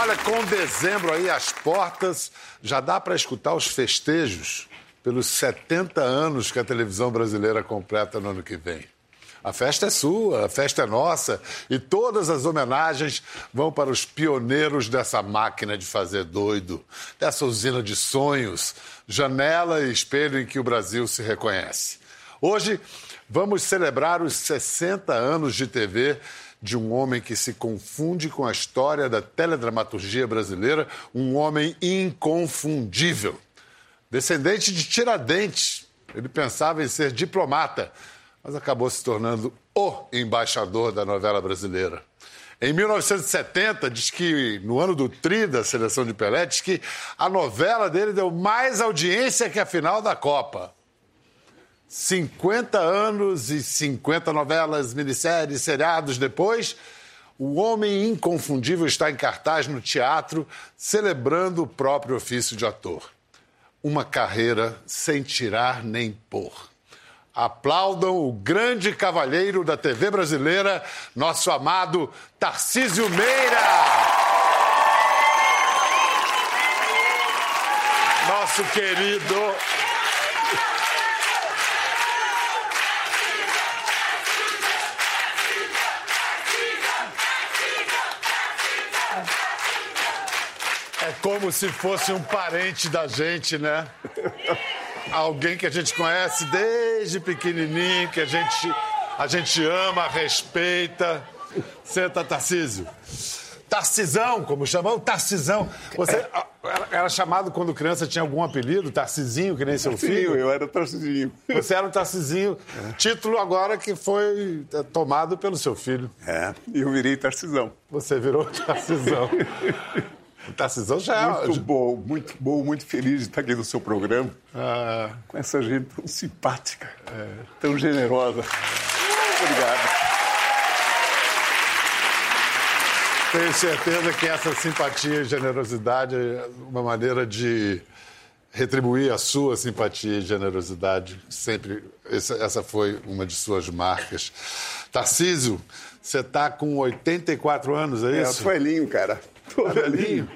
Olha, com dezembro aí às portas, já dá para escutar os festejos pelos 70 anos que a televisão brasileira completa no ano que vem. A festa é sua, a festa é nossa e todas as homenagens vão para os pioneiros dessa máquina de fazer doido, dessa usina de sonhos, janela e espelho em que o Brasil se reconhece. Hoje vamos celebrar os 60 anos de TV de um homem que se confunde com a história da teledramaturgia brasileira, um homem inconfundível. Descendente de Tiradentes, ele pensava em ser diplomata, mas acabou se tornando o embaixador da novela brasileira. Em 1970, diz que no ano do tri da seleção de Pelé, diz que a novela dele deu mais audiência que a final da Copa. 50 anos e 50 novelas, minisséries, seriados depois, o homem inconfundível está em cartaz no teatro, celebrando o próprio ofício de ator. Uma carreira sem tirar nem pôr. Aplaudam o grande cavalheiro da TV brasileira, nosso amado Tarcísio Meira! Nosso querido como se fosse um parente da gente, né? Alguém que a gente conhece desde pequenininho, que a gente, a gente ama, respeita. Senta, Tarcísio. Tarcisão, como chamam? Tarcisão. Você era chamado quando criança, tinha algum apelido? Tarcisinho, que nem seu filho? eu era Tarcisinho. Você era o Tarcisinho. É. Título agora que foi é, tomado pelo seu filho. É, e eu virei Tarcisão. Você virou Tarcisão. O Tarcisão já é. Muito bom, muito bom, muito feliz de estar aqui no seu programa. Ah. Com essa gente tão simpática, é. tão generosa. Obrigado. Tenho certeza que essa simpatia e generosidade é uma maneira de retribuir a sua simpatia e generosidade. Sempre, essa foi uma de suas marcas. Tarcísio, você está com 84 anos, é, é isso? É, eu sou velhinho, cara. Tô velhinho.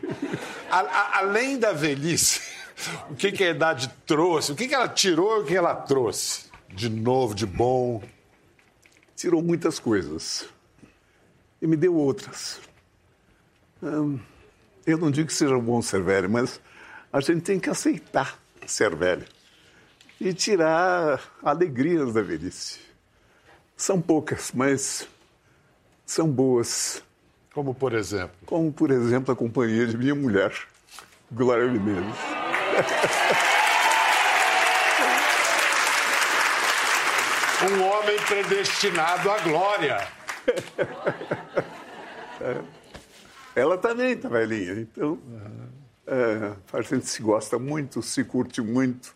A, a, além da velhice, o que, que a idade trouxe? O que, que ela tirou e o que ela trouxe? De novo, de bom? Tirou muitas coisas. E me deu outras. Hum, eu não digo que seja bom ser velho, mas a gente tem que aceitar ser velho e tirar alegrias da velhice. São poucas, mas são boas. Como por exemplo? Como por exemplo a companhia de minha mulher, Glória Menezes. um homem predestinado à glória. Ela também está velhinha, então é, a gente se gosta muito, se curte muito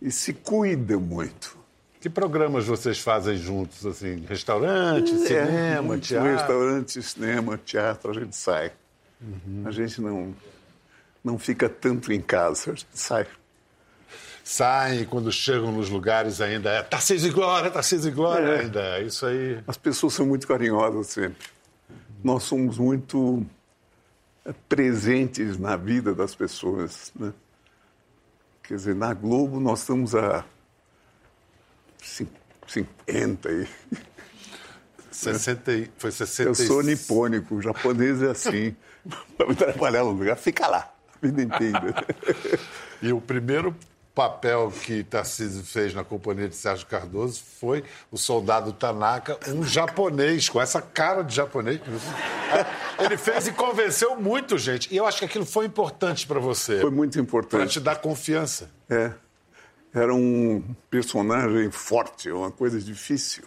e se cuida muito. Que programas vocês fazem juntos, assim? Restaurante, é, cinema, teatro? Restaurante, cinema, teatro, a gente sai. Uhum. A gente não, não fica tanto em casa, a gente sai. Saem quando chegam nos lugares ainda é Tarcísio e Glória, Tarcísio e Glória, é. ainda é isso aí. As pessoas são muito carinhosas sempre. Nós somos muito é, presentes na vida das pessoas, né? Quer dizer, na Globo nós estamos a 50 e... 60, foi 60 Eu sou nipônico, o japonês é assim. Para trabalhar no lugar, fica lá, a vida inteira. e o primeiro papel que Tarcísio fez na companhia de Sérgio Cardoso foi o soldado Tanaka, um japonês, com essa cara de japonês. Ele fez e convenceu muito gente. E eu acho que aquilo foi importante para você. Foi muito importante. Para te dar confiança. É era um personagem forte, uma coisa difícil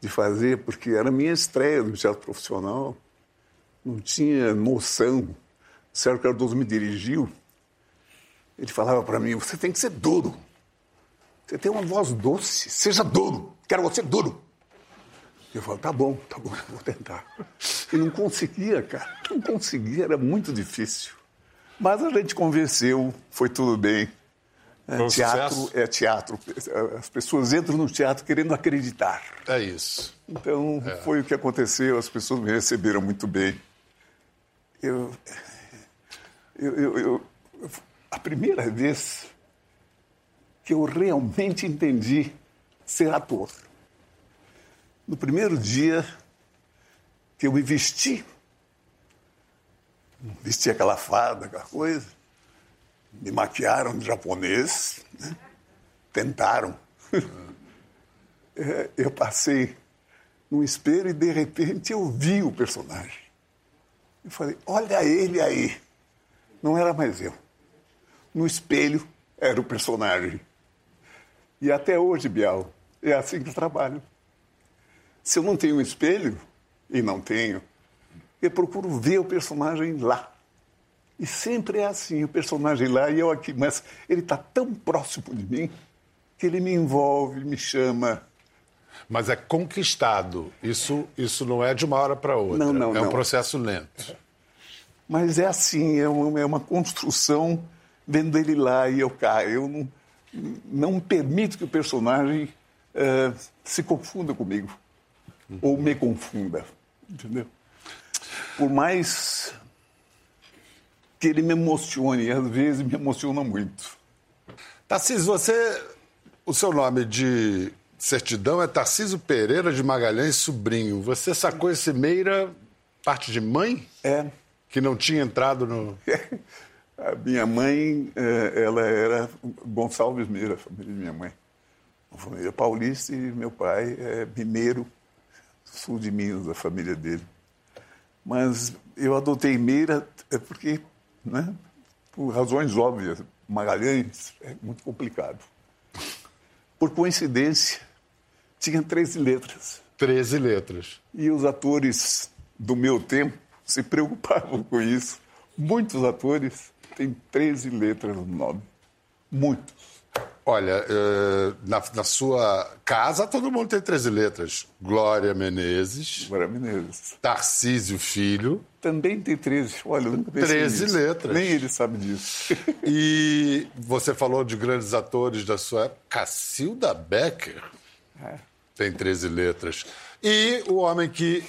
de fazer, porque era a minha estreia no teatro profissional. Não tinha noção. Sérgio Cardoso me dirigiu. Ele falava para mim: você tem que ser duro. Você tem uma voz doce, seja duro. Quero você duro. Eu falava: tá bom, tá bom, vou tentar. E não conseguia, cara. Não conseguia, era muito difícil. Mas a gente convenceu, foi tudo bem. É, teatro sucesso? é teatro. As pessoas entram no teatro querendo acreditar. É isso. Então, é. foi o que aconteceu. As pessoas me receberam muito bem. eu, eu, eu, eu, a primeira vez que eu realmente entendi ser ator. No primeiro dia que eu me vesti, vesti aquela fada, aquela coisa, me maquiaram de japonês, né? tentaram. É, eu passei no espelho e de repente eu vi o personagem. Eu falei, olha ele aí. Não era mais eu. No espelho era o personagem. E até hoje, Bial, é assim que eu trabalho. Se eu não tenho um espelho, e não tenho, eu procuro ver o personagem lá. E sempre é assim, o personagem lá e eu aqui. Mas ele está tão próximo de mim que ele me envolve, me chama. Mas é conquistado. Isso, isso não é de uma hora para outra. Não, não, é um não. processo lento. Mas é assim, é uma, é uma construção vendo ele lá e eu cá. Eu não, não permito que o personagem eh, se confunda comigo. Ou me confunda. Entendeu? Por mais que ele me emocione, às vezes me emociona muito. Tarcísio, você. O seu nome de certidão é Tarcísio Pereira de Magalhães Sobrinho. Você sacou esse Meira parte de mãe? É. Que não tinha entrado no. A minha mãe, eh, ela era Gonçalves Meira, a família de minha mãe. Uma família paulista e meu pai é mineiro, sul de Minas, a família dele. Mas eu adotei Meira é porque, né, por razões óbvias, Magalhães é muito complicado. Por coincidência, tinha 13 letras. 13 letras. E os atores do meu tempo se preocupavam com isso. Muitos atores têm 13 letras no nome. Muitos. Olha, eh, na, na sua casa todo mundo tem 13 letras. Glória Menezes, Agora, Menezes. Tarcísio Filho Também tem 13. Olha, eu nunca pensei 13 nisso. letras. Nem ele sabe disso. e você falou de grandes atores da sua época. Cacilda Becker É. tem 13 letras. E o homem que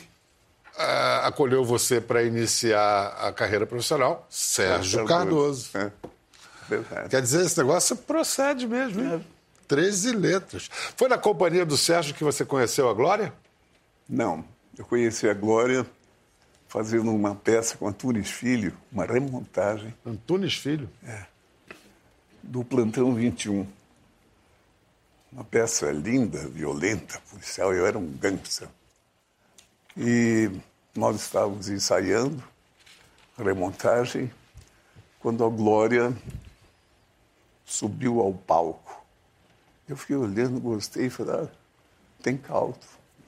ah, acolheu você para iniciar a carreira profissional, Sérgio Cardoso. É. Verdade. Quer dizer, esse negócio procede mesmo, É. hein? 13 letras. Foi na companhia do Sérgio que você conheceu a Glória? Não, eu conheci a Glória fazendo uma peça com Antunes Filho, uma remontagem Antunes Filho. do Plantão 21. Uma peça linda, violenta, policial. Eu era um gangster. E nós estávamos ensaiando a remontagem quando a Glória subiu ao palco. Eu fiquei olhando, gostei e falei, ah, tem caldo.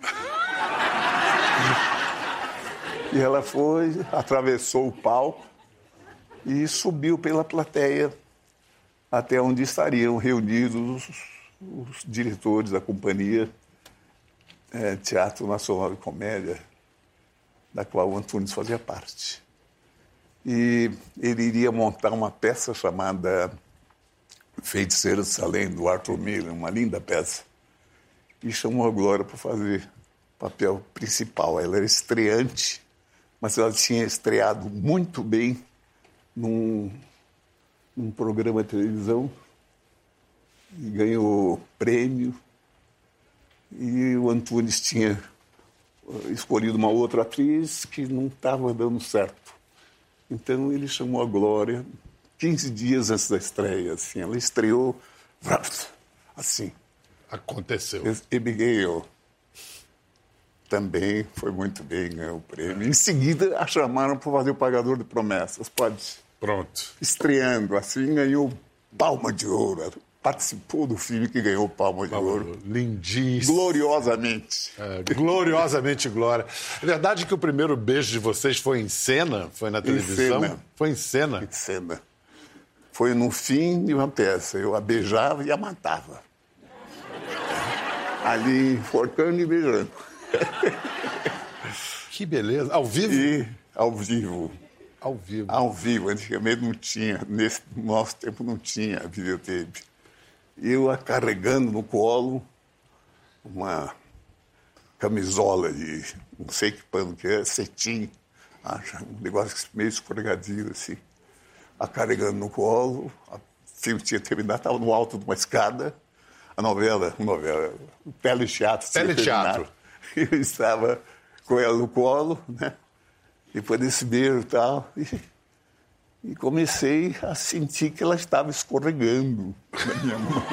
E ela foi, atravessou o palco e subiu pela plateia até onde estariam reunidos os, os diretores da companhia eh, Teatro Nacional de Comédia, da qual o Antunes fazia parte. E ele iria montar uma peça chamada Feiticeiro de Salem, do Arthur Miller, uma linda peça. E chamou a Glória para fazer o papel principal. Ela era estreante, mas ela tinha estreado muito bem num, num programa de televisão e ganhou prêmio. E o Antunes tinha eh, escolhido uma outra atriz que não estava dando certo. Então ele chamou a Glória 15 dias antes da estreia. Assim, ela estreou assim. Aconteceu. Abigail também foi muito bem, ganhou o prêmio. Em seguida, a chamaram para fazer o Pagador de Promessas. Pode. Pronto. Estreando assim, ganhou Palma de Ouro. Participou do filme que ganhou Palma de Ouro. Lindíssimo. Gloriosamente. É, gloriosamente glória. É verdade que o primeiro beijo de vocês foi em cena? Foi na televisão? cena. Foi em cena. Que cena. Foi no fim de uma peça. Eu a beijava e a matava. Ali, enforcando e beijando. Que beleza. Ao vivo? E ao vivo. Ao vivo. Ao vivo, antigamente não tinha, nesse nosso tempo não tinha videotape. Eu a carregando no colo uma camisola de não sei que pano que é, cetim um negócio meio escorregadio, assim. A carregando no colo, o filme tinha terminado, estava no alto de uma escada. A novela, novela, o Teatro. Teleteatro. Eu estava com ela no colo, né? Depois desse beijo e tal. E, e comecei a sentir que ela estava escorregando na minha mão.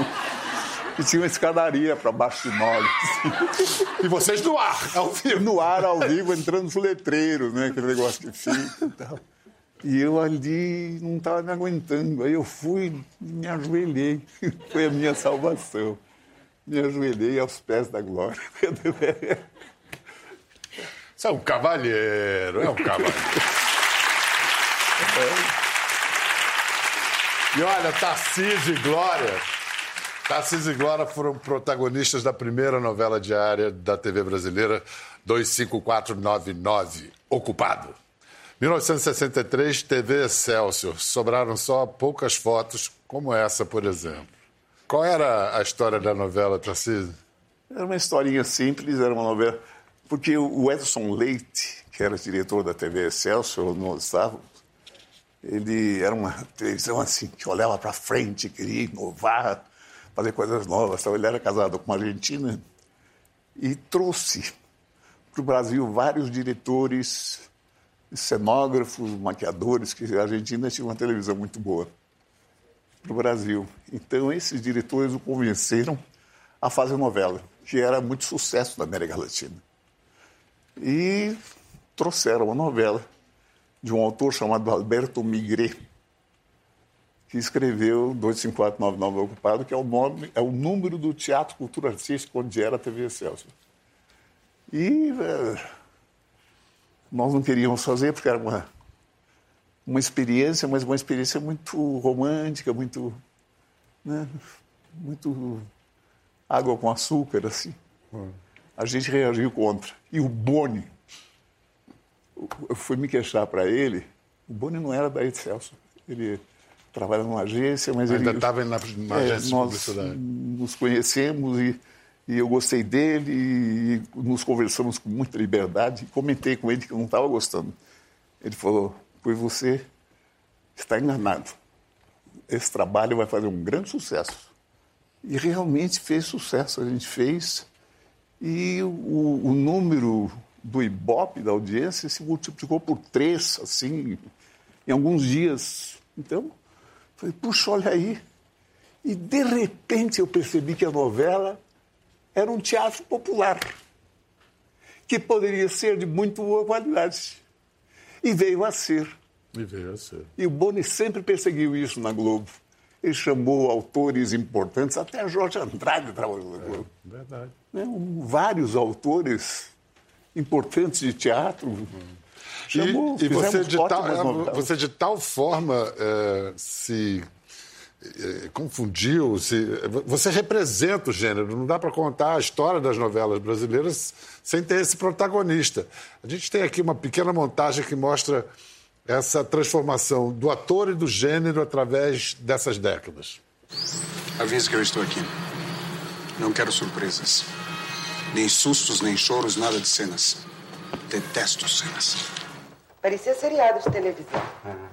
E tinha uma escadaria para baixo de nós. E vocês no ar, ao vivo. No ar, ao vivo, entrando nos letreiros, né? Aquele negócio que fica e tal. E eu ali não estava me aguentando. Aí eu fui me ajoelhei. Foi a minha salvação. Me ajoelhei aos pés da glória. Você é um cavalheiro, é um cavalheiro. E olha, Tarcísio e Glória. Tarcísio e Glória foram protagonistas da primeira novela diária da TV brasileira 25499, Ocupado. 1963, TV Excelsior. Sobraram só poucas fotos, como essa, por exemplo. Qual era a história da novela, Tarcísio? Era uma historinha simples, era uma novela. Porque o Edson Leite, que era diretor da TV Excelsior, nós estávamos, ele era uma televisão assim, que olhava para frente, queria inovar, fazer coisas novas. Então, ele era casado com uma argentina e trouxe para o Brasil vários diretores, cenógrafos, maquiadores, que a Argentina tinha uma televisão muito boa para o Brasil. Então, esses diretores o convenceram a fazer novela, que era muito sucesso na América Latina. E trouxeram uma novela de um autor chamado Alberto Migré, que escreveu 25499 Ocupado, que é o nome, é o número do Teatro Cultura Artística onde era a TV Excelsior. E é, nós não queríamos fazer porque era uma, uma experiência, mas uma experiência muito romântica, muito, né, muito água com açúcar, assim. Hum. A gente reagiu contra. E o Boni, eu fui me queixar para ele, o Boni não era da Excelsior. Ele trabalha numa agência, mas Ainda ele... estava na, na é, agência nós de publicidade. nos conhecemos e, e eu gostei dele e nos conversamos com muita liberdade. Comentei com ele que eu não estava gostando. Ele falou, pois você está enganado. Esse trabalho vai fazer um grande sucesso. E realmente fez sucesso. A gente fez e o, o número do Ibope, da audiência, se multiplicou por três, assim, em alguns dias. Então, falei, puxa, olha aí. E, de repente, eu percebi que a novela era um teatro popular, que poderia ser de muito boa qualidade. E veio a ser. E veio a ser. E o Boni sempre perseguiu isso na Globo. Ele chamou autores importantes, até Jorge Andrade trabalhou na Globo. É, verdade. Né? vários autores importantes de teatro. Chamou, e, e você, de tal, você de tal forma é, se é, confundiu, se, você representa o gênero, não dá para contar a história das novelas brasileiras sem ter esse protagonista. A gente tem aqui uma pequena montagem que mostra essa transformação do ator e do gênero através dessas décadas. Avise que eu estou aqui. Não quero surpresas. Nem sustos, nem choros, nada de cenas. Detesto cenas. Parecia seriado de televisão. Uhum.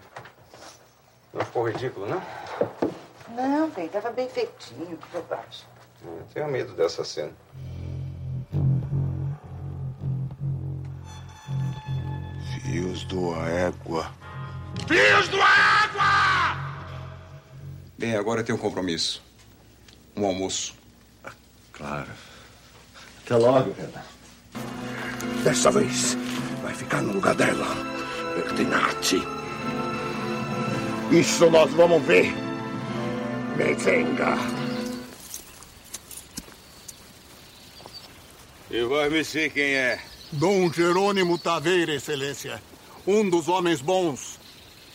Não ficou ridículo, não? Não, bem, tava bem feitinho, que bobagem. Eu tenho medo dessa cena. Fios do égua. Fios do égua! Bem, agora eu tenho um compromisso. Um almoço. Claro. Até logo, Renan. Dessa vez, vai ficar no lugar dela. Pertinati. Isso nós vamos ver. E vai me ser quem é. Dom Jerônimo Taveira, Excelência. Um dos homens bons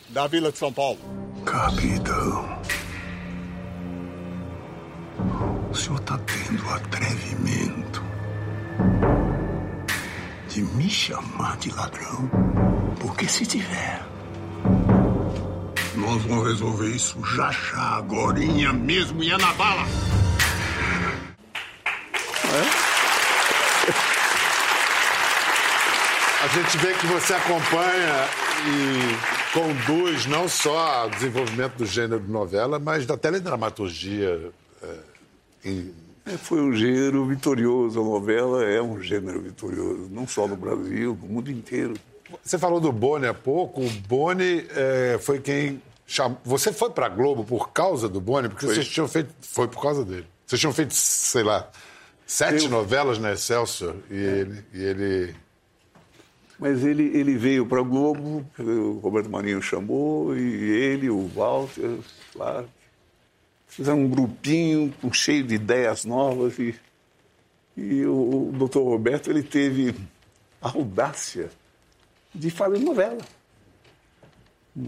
da Vila de São Paulo. Capitão. O senhor está tendo atrevimento de me chamar de ladrão? Porque se tiver, nós vamos resolver isso já já, agorinha mesmo, e é na bala. É? A gente vê que você acompanha e conduz não só o desenvolvimento do gênero de novela, mas da teledramaturgia. É, em... é, foi um gênero vitorioso. A novela é um gênero vitorioso, não só no Brasil, no mundo inteiro. Você falou do Boni há pouco. O Boni é, foi quem. Você foi para a Globo por causa do Boni? Porque foi. vocês tinham feito. Foi por causa dele. Vocês tinham feito, sei lá, sete Eu... novelas na Excelsior e, é. ele, e ele. Mas ele, ele veio para a Globo, o Roberto Marinho chamou, e ele, o Walter, claro. Fizeram um grupinho cheio de ideias novas e, e o, o doutor Roberto ele teve a audácia de fazer novela.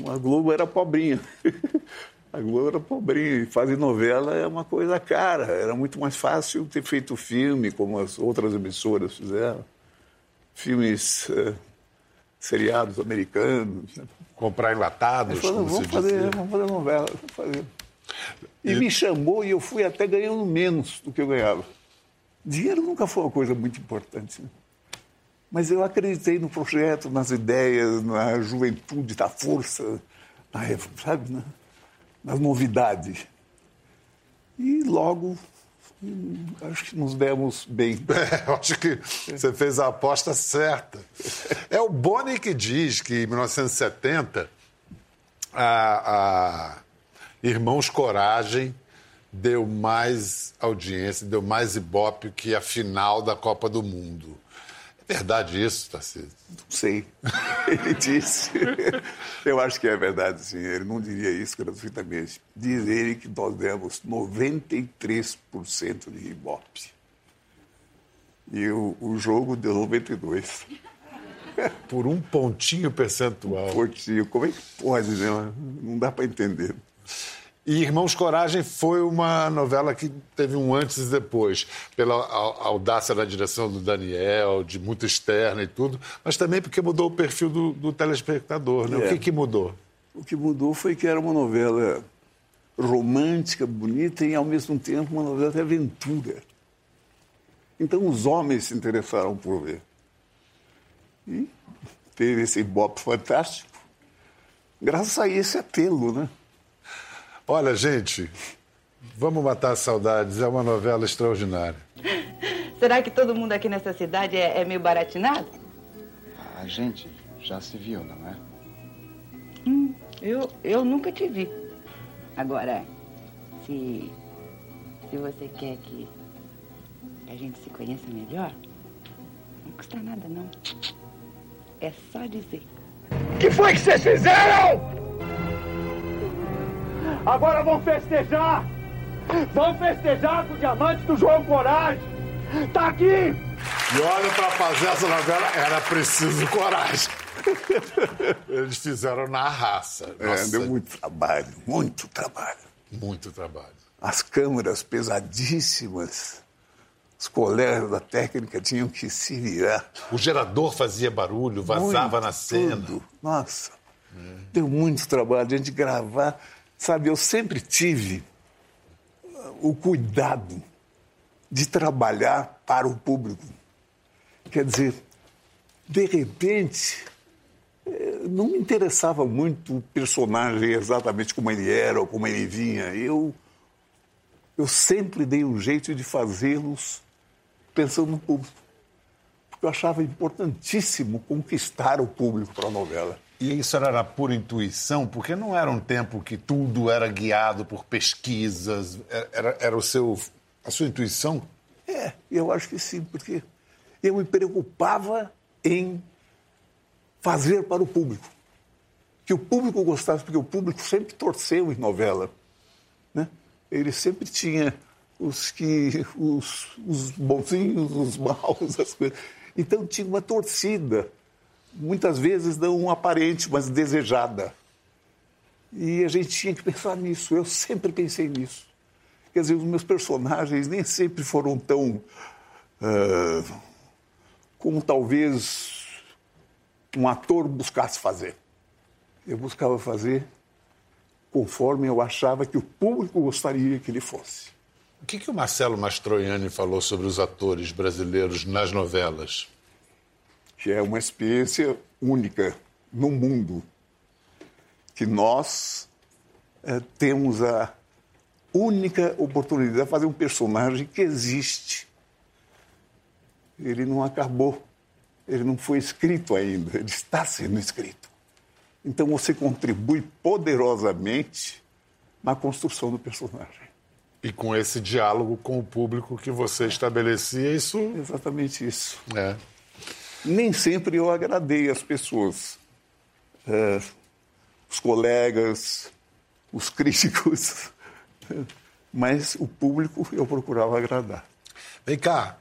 A Globo era pobrinha. A Globo era pobrinha. E fazer novela é uma coisa cara. Era muito mais fácil ter feito filme, como as outras emissoras fizeram. Filmes, eh, seriados americanos. Né? Comprar enlatados, como vamos fazer, Vamos fazer novela. Vamos fazer. E, e me chamou e eu fui até ganhando menos do que eu ganhava. Dinheiro nunca foi uma coisa muito importante. Né? Mas eu acreditei no projeto, nas ideias, na juventude, na força, na, sabe, na, nas novidades. E logo acho que nos demos bem. É, acho que você fez a aposta certa. É o Boni que diz que em 1970 a, a Irmãos Coragem deu mais audiência, deu mais ibope que a final da Copa do Mundo verdade isso, Tarcísio? Não sei. Ele disse. Eu acho que é verdade, sim. Ele não diria isso gratuitamente. Diz ele que nós demos 93% de Ibope. E o, o jogo deu 92%. Por um pontinho percentual. Um pontinho. Como é que pode, né? Não dá para entender. E Irmãos Coragem foi uma novela que teve um antes e depois, pela audácia da direção do Daniel, de muito externa e tudo, mas também porque mudou o perfil do, do telespectador. Né? É. O que, que mudou? O que mudou foi que era uma novela romântica, bonita e, ao mesmo tempo, uma novela de aventura. Então, os homens se interessaram por ver. E teve esse ibope fantástico, graças a esse apelo, né? Olha, gente, vamos matar saudades. É uma novela extraordinária. Será que todo mundo aqui nessa cidade é, é meio baratinado? A gente já se viu, não é? Hum, eu, eu nunca te vi. Agora, se, se você quer que a gente se conheça melhor, não custa nada, não. É só dizer. que foi que vocês fizeram? Agora vão festejar! Vão festejar com o diamante do João Coragem! Tá aqui! E olha, para fazer essa novela era preciso coragem. Eles fizeram na raça. É, deu muito trabalho, muito trabalho. Muito trabalho. As câmeras pesadíssimas. Os colegas da técnica tinham que se virar. O gerador fazia barulho, vazava muito, na cena. Tudo. Nossa, deu muito trabalho a gente gravar Sabe, eu sempre tive o cuidado de trabalhar para o público. Quer dizer, de repente, eh, não me interessava muito o personagem exatamente como ele era ou como ele vinha. Eu, eu sempre dei um jeito de fazê-los pensando no público. Porque eu achava importantíssimo conquistar o público para a novela. E isso era pura intuição, porque não era um tempo que tudo era guiado por pesquisas, era, era o seu, a sua intuição? É, eu acho que sim, porque eu me preocupava em fazer para o público. Que o público gostasse, porque o público sempre torceu em novela. Né? Ele sempre tinha os que os, os bonzinhos, os maus, as coisas. Então tinha uma torcida muitas vezes não aparente, mas desejada. E a gente tinha que pensar nisso. Eu sempre pensei nisso. Quer dizer, os meus personagens nem sempre foram tão. Uh, como talvez um ator buscasse fazer. Eu buscava fazer conforme eu achava que o público gostaria que ele fosse. O que, que o Marcelo Mastroianni falou sobre os atores brasileiros nas novelas? Que é uma experiência única no mundo, que nós é, temos a única oportunidade de fazer um personagem que existe. Ele não acabou, ele não foi escrito ainda, ele está sendo escrito. Então você contribui poderosamente na construção do personagem. E com esse diálogo com o público que você estabelecia, isso. Exatamente isso. É. Nem sempre eu agradei as pessoas, é, os colegas, os críticos, mas o público eu procurava agradar. Vem cá,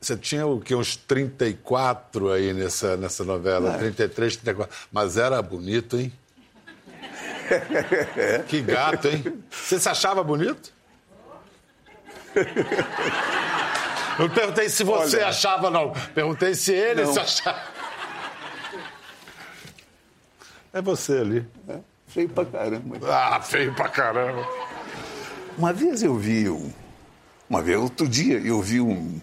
você tinha o que, uns 34 aí nessa, nessa novela, é. 33, 34. Mas era bonito, hein? que gato, hein? Você se achava bonito? Não perguntei se você Olha, achava, não. Perguntei se ele não. se achava. É você ali. É, feio pra caramba. Ah, feio pra caramba. Uma vez eu vi um. Uma vez, outro dia, eu vi um.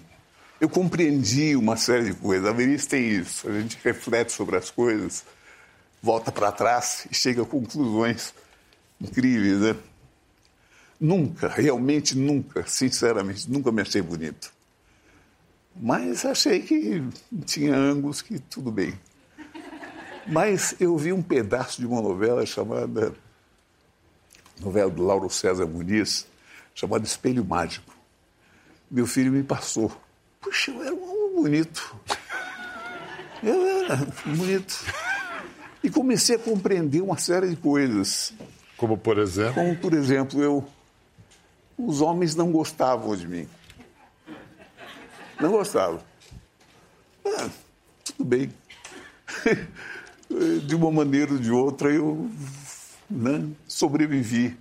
Eu compreendi uma série de coisas. A Verice tem isso. A gente reflete sobre as coisas, volta para trás e chega a conclusões incríveis, né? Nunca, realmente nunca, sinceramente, nunca me achei bonito. Mas achei que tinha ângulos que tudo bem. Mas eu vi um pedaço de uma novela chamada. novela do Lauro César Muniz, chamada Espelho Mágico. Meu filho me passou. Puxa, eu era um homem bonito. Eu era bonito. E comecei a compreender uma série de coisas. Como por exemplo? Como por exemplo, eu. Os homens não gostavam de mim. Não gostavam. Ah, tudo bem. de uma maneira ou de outra, eu né, sobrevivi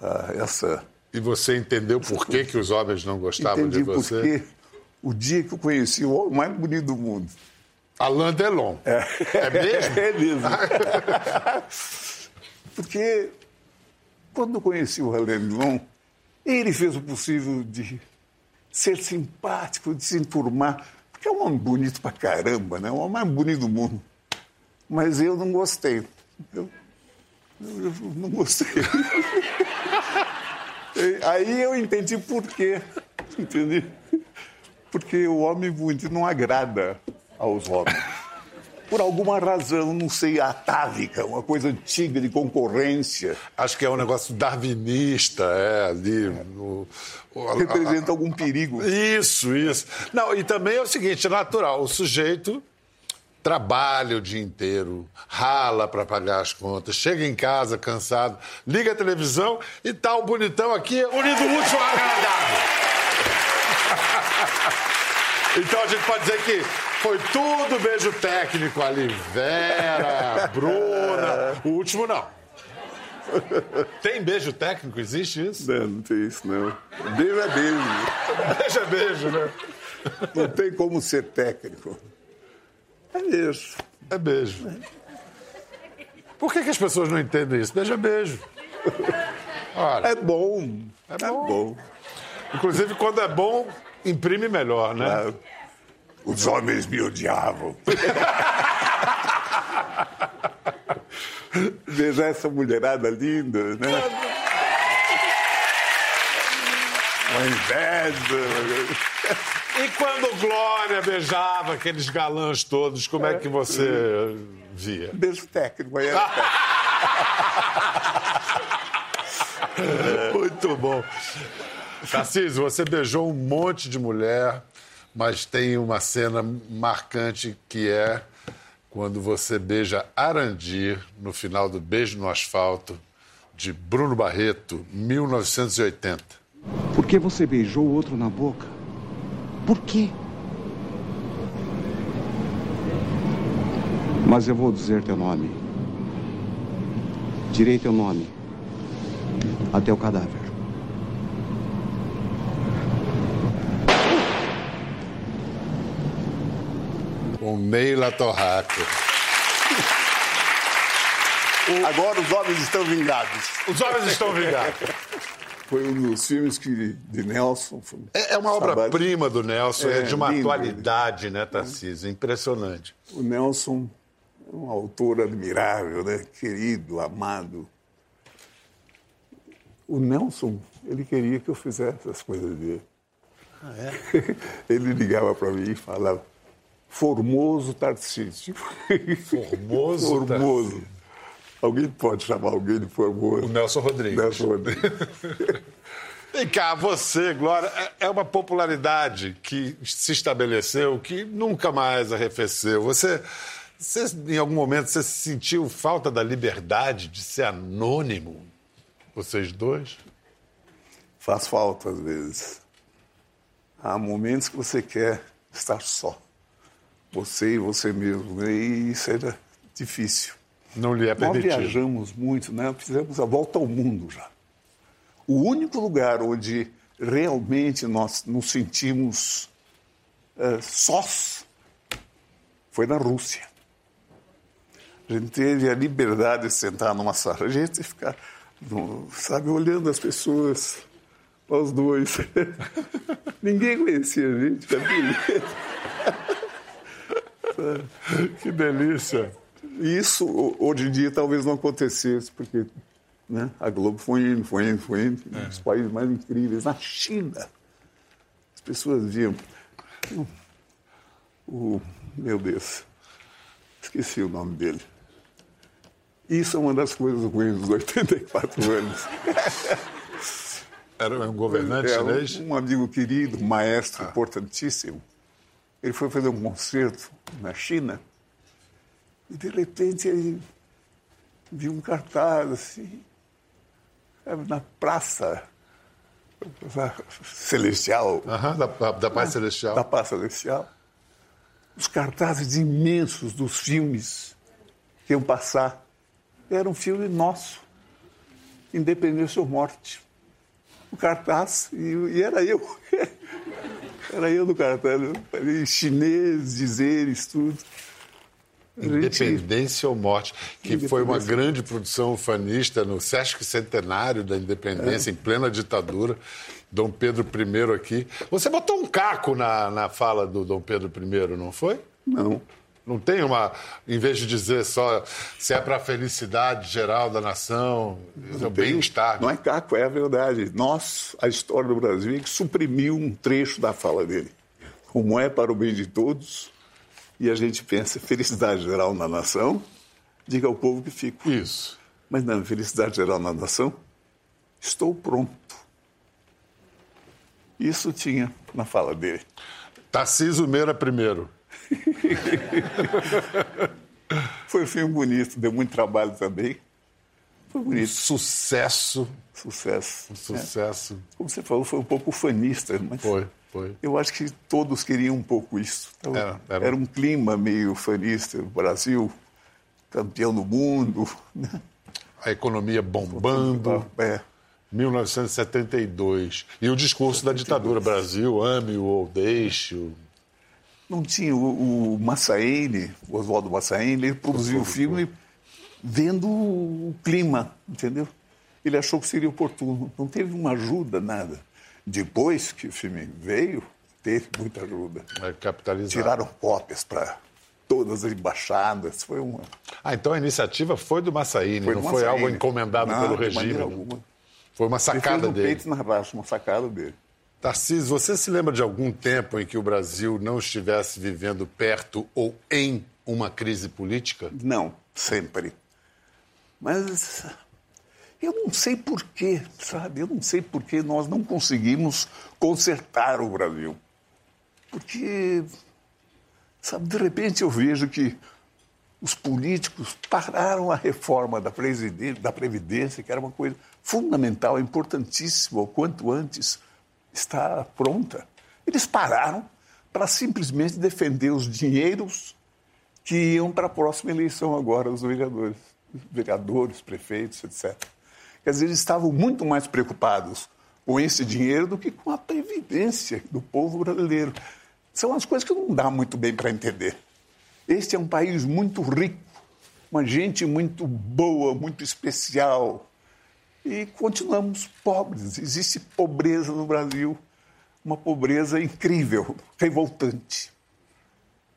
a essa. E você entendeu por que, que os homens não gostavam Entendi de você? Porque o dia que eu conheci o homem mais bonito do mundo. Alain Delon. É, é mesmo? É mesmo. porque quando eu conheci o Alain Delon, ele fez o possível de ser simpático, de se enturmar. Porque é um homem bonito pra caramba, né? O homem mais bonito do mundo mas eu não gostei. Eu, eu não gostei. Aí eu entendi por quê. Entendi? Porque o homem bonito não agrada aos homens. Por alguma razão, não sei, atávica, uma coisa antiga de concorrência. Acho que é um negócio darwinista, é, ali. No, Representa algum perigo. Isso, isso. Não, e também é o seguinte, é natural, o sujeito trabalha o dia inteiro, rala para pagar as contas, chega em casa cansado, liga a televisão e tá o bonitão aqui unindo o último ao agradável. então a gente pode dizer que foi tudo beijo técnico ali. Vera, Bruna, o último não. Tem beijo técnico? Existe isso? Não, não tem isso, não. Beijo é beijo. Beijo é beijo, né? Não tem como ser técnico. É beijo. É beijo. Por que, que as pessoas não entendem isso? Beijo é beijo. Olha, é bom. É bom. É bom. Inclusive, quando é bom, imprime melhor, né? Claro. Os homens me odiavam. Veja essa mulherada linda, né? Uma inveja. E quando Glória beijava aqueles galãs todos, como é que você via? Beijo técnico. Aí Muito bom. Tarcísio, você beijou um monte de mulher, mas tem uma cena marcante que é quando você beija Arandir no final do Beijo no Asfalto, de Bruno Barreto, 1980. Por que você beijou o outro na boca? Por quê? Mas eu vou dizer teu nome. Direi teu nome. Até o cadáver. Com Neila Torraco. Agora os homens estão vingados. Os homens estão vingados. Foi um dos filmes que, de Nelson. É, é uma obra-prima do Nelson, é, é de uma lindo. atualidade, né, Tarcísio? Impressionante. O Nelson é um autor admirável, né? querido, amado. O Nelson, ele queria que eu fizesse as coisas dele. Ah, é? Ele ligava para mim e falava, Formoso Tarcísio. Formoso? Formoso. Alguém pode chamar alguém de Formoso? O Nelson Rodrigues. Nelson Rodrigues. Vem cá, você, Glória, é- é uma popularidade que se estabeleceu, que nunca mais arrefeceu. Você, você, em algum momento, você sentiu falta da liberdade de ser anônimo? Vocês dois? Faz falta às vezes. Há momentos que você quer estar só. Você e você mesmo. né? E isso era difícil. Não lhe é Nós permitido. viajamos muito, né? fizemos a volta ao mundo já. O único lugar onde realmente nós nos sentimos eh, sós foi na Rússia. A gente teve a liberdade de sentar numa sala, a gente ficar, sabe, olhando as pessoas, nós dois. Ninguém conhecia a gente, sabia? Que delícia. Isso ho- hoje em dia talvez não acontecesse, porque né, a Globo foi indo, foi indo, foi indo. É. Os países mais incríveis. Na China, as pessoas viam. o- O, meu Deus, esqueci o nome dele. Isso é uma das coisas ruins dos 84 anos. Era um governante É, chinês? um, um amigo querido, um maestro importantíssimo. Ele foi fazer um concerto na China e, de repente, ele viu um cartaz assim, na praça celestial, da, da, da Paz Celestial. da Praça Celestial, os cartazes imensos dos filmes que iam passar. Era um filme nosso, Independência ou Morte. O cartaz, e, e era eu. Era eu no cartaz, eu falei chinês, dizeres, tudo. Independência ou Morte, que foi uma grande produção ufanista no Sesc Centenário da Independência, em plena ditadura. Dom Pedro I aqui. Você botou um caco na, na fala do Dom Pedro I, não foi? Não. Não tem uma. Em vez de dizer só se é para a felicidade geral da nação, é o bem-estar. Não é caco, é a verdade. Nós, a história do Brasil, é que suprimiu um trecho da fala dele. Como é para o bem de todos, e a gente pensa felicidade geral na nação, diga ao povo que fico. Isso. Mas não, felicidade geral na nação, estou pronto. Isso tinha na fala dele. Tarcísio Meira primeiro. Foi um filme bonito, deu muito trabalho também. Foi bonito. Sucesso. Sucesso. Um sucesso. Como você falou, foi um pouco ufanista, mas Foi, foi. eu acho que todos queriam um pouco isso. Então, Era- era um- era um clima meio ufanista. O Brasil, campeão do mundo. né? A economia bombando. É. 1972. E o discurso da ditadura. Brasil, ame-o ou deixe-o. Não tinha o, o Massaene, o Oswaldo Massaene, ele produziu o filme vendo o clima, entendeu? Ele achou que seria oportuno. Não teve uma ajuda, nada. Depois que o filme veio, teve muita ajuda. É capitalizado. Tiraram cópias para todas as embaixadas. Foi uma. Ah, então a iniciativa foi do Massaíne, Foi não foi algo encomendado Não, pelo regime. né? alguma. Foi uma Ele fez sacada no dele. peito na raça, uma sacada dele. Tarcísio, você se lembra de algum tempo em que o Brasil não estivesse vivendo perto ou em uma crise política? Não, sempre. Mas eu não sei porquê, sabe? Eu não sei porquê nós não conseguimos consertar o Brasil. Porque, sabe, de repente eu vejo que os políticos pararam a reforma da, da Previdência, que era uma coisa fundamental, importantíssima, o quanto antes está pronta. Eles pararam para simplesmente defender os dinheiros que iam para a próxima eleição agora, os vereadores, vereadores, prefeitos, etc. Quer dizer, eles estavam muito mais preocupados com esse dinheiro do que com a previdência do povo brasileiro. São as coisas que não dá muito bem para entender. Este é um país muito rico, uma gente muito boa, muito especial. E continuamos pobres. Existe pobreza no Brasil, uma pobreza incrível, revoltante.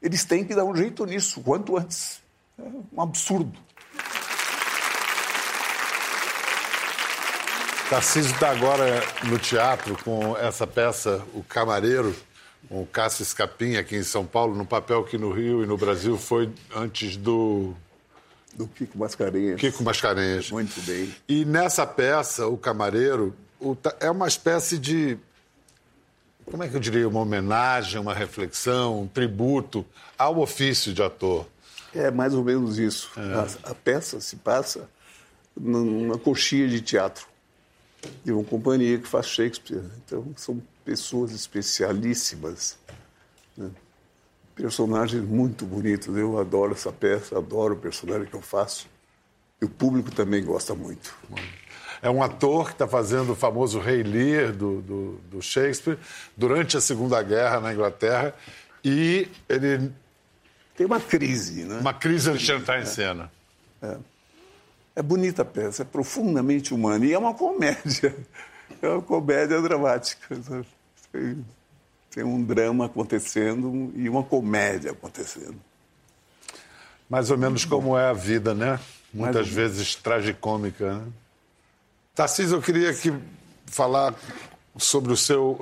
Eles têm que dar um jeito nisso, quanto antes. É um absurdo. Tarcísio está agora no teatro com essa peça, O Camareiro, com o Cássio Escapim aqui em São Paulo, no papel que no Rio e no Brasil foi antes do do Kiko Mascarenhas. Kiko Mascarenhas. Muito bem. E nessa peça, O Camareiro, o, é uma espécie de. Como é que eu diria? Uma homenagem, uma reflexão, um tributo ao ofício de ator. É mais ou menos isso. É. A, a, peça se passa numa coxinha de teatro de uma companhia que faz Shakespeare. Então, são pessoas especialíssimas. Né? Personagens muito bonitos. Eu adoro essa peça, adoro o personagem que eu faço. E o público também gosta muito. É um ator que está fazendo o famoso Rei Lear do, do, do, Shakespeare durante a Segunda Guerra na Inglaterra e ele... Tem uma crise, né? Uma crise antes de entrar em cena. É. é bonita a peça, é profundamente humana e é uma comédia. É uma comédia dramática. Tem, um drama acontecendo e uma comédia acontecendo. Mais ou menos como é a vida, né? Muitas vezes tragicômica, né? Tarcísio, eu queria que falar sobre o seu.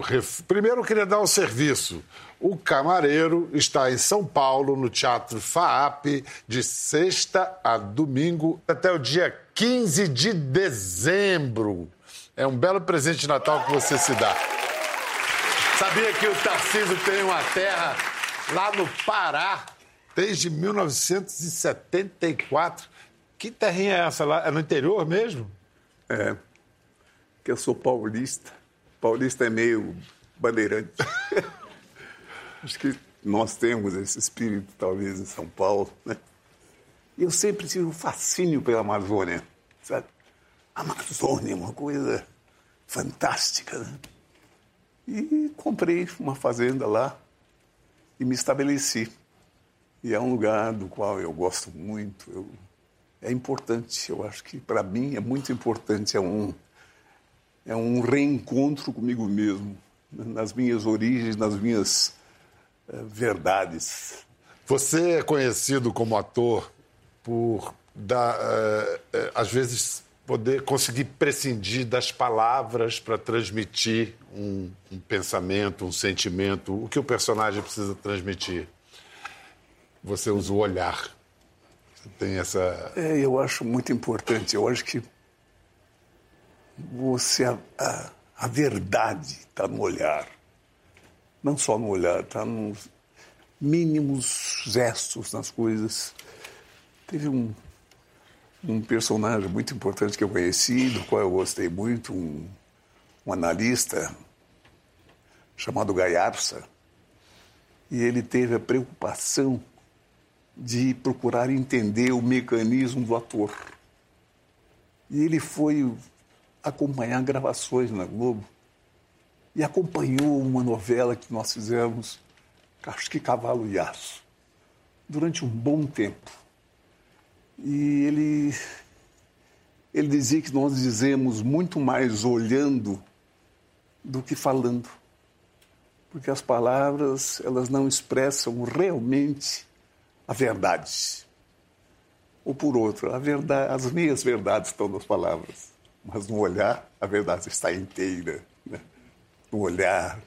Primeiro, eu queria dar um serviço. O Camareiro está em São Paulo, no Teatro FAAP, de sexta a domingo, até o dia 15 de dezembro. É um belo presente de Natal que você se dá. Sabia que o Tarcísio tem uma terra lá no Pará desde 1974. Que terrinha é essa lá? É no interior mesmo? É, que eu sou paulista. Paulista é meio bandeirante. Acho que nós temos esse espírito, talvez, em São Paulo, né? E eu sempre tive um fascínio pela Amazônia, sabe? A Amazônia é uma coisa fantástica, né? E comprei uma fazenda lá e me estabeleci. E é um lugar do qual eu gosto muito. Eu, é importante, eu acho que para mim é muito importante. É um, é um reencontro comigo mesmo, nas minhas origens, nas minhas uh, verdades. Você é conhecido como ator por dar, uh, uh, às vezes, poder conseguir prescindir das palavras para transmitir um, um, pensamento, um sentimento, o que o personagem precisa transmitir. Você usa o olhar. Você tem essa. É, eu acho muito importante. Eu acho que você a, a, a verdade está no olhar, não só no olhar, está nos mínimos gestos nas coisas. Teve um um personagem muito importante que eu conheci, do qual eu gostei muito, um, um analista chamado Gaiarsa, e ele teve a preocupação de procurar entender o mecanismo do ator. E ele foi acompanhar gravações na Globo e acompanhou uma novela que nós fizemos, acho que Cavalo e Aço, durante um bom tempo. E ele, ele dizia que nós dizemos muito mais olhando do que falando. Porque as palavras, elas não expressam realmente a verdade. Ou por outro, a verdade, as minhas verdades estão nas palavras, mas no olhar a verdade está inteira. Né? No olhar,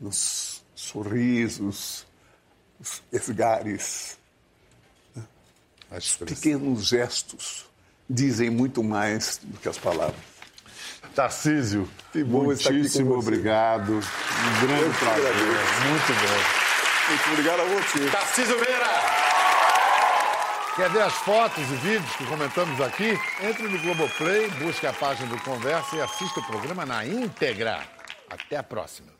nos sorrisos, nos esgares, os pequenos gestos dizem muito mais do que as palavras. Tarcísio, que bom muitíssimo obrigado. Um grande prazer. Muito bom. Muito obrigado a você. Tarcísio Meira! Quer ver as fotos e vídeos que comentamos aqui? Entre no Globoplay, busque a página do Conversa e assista o programa na íntegra. Até a próxima.